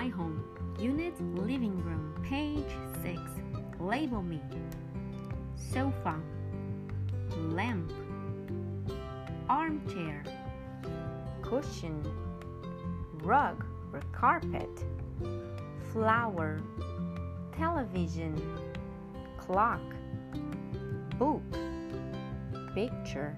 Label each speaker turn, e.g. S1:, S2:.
S1: My home, unit, Living room, page 6. Label me. Sofa, lamp, armchair, cushion, rug or carpet, flower, television, clock, book, picture.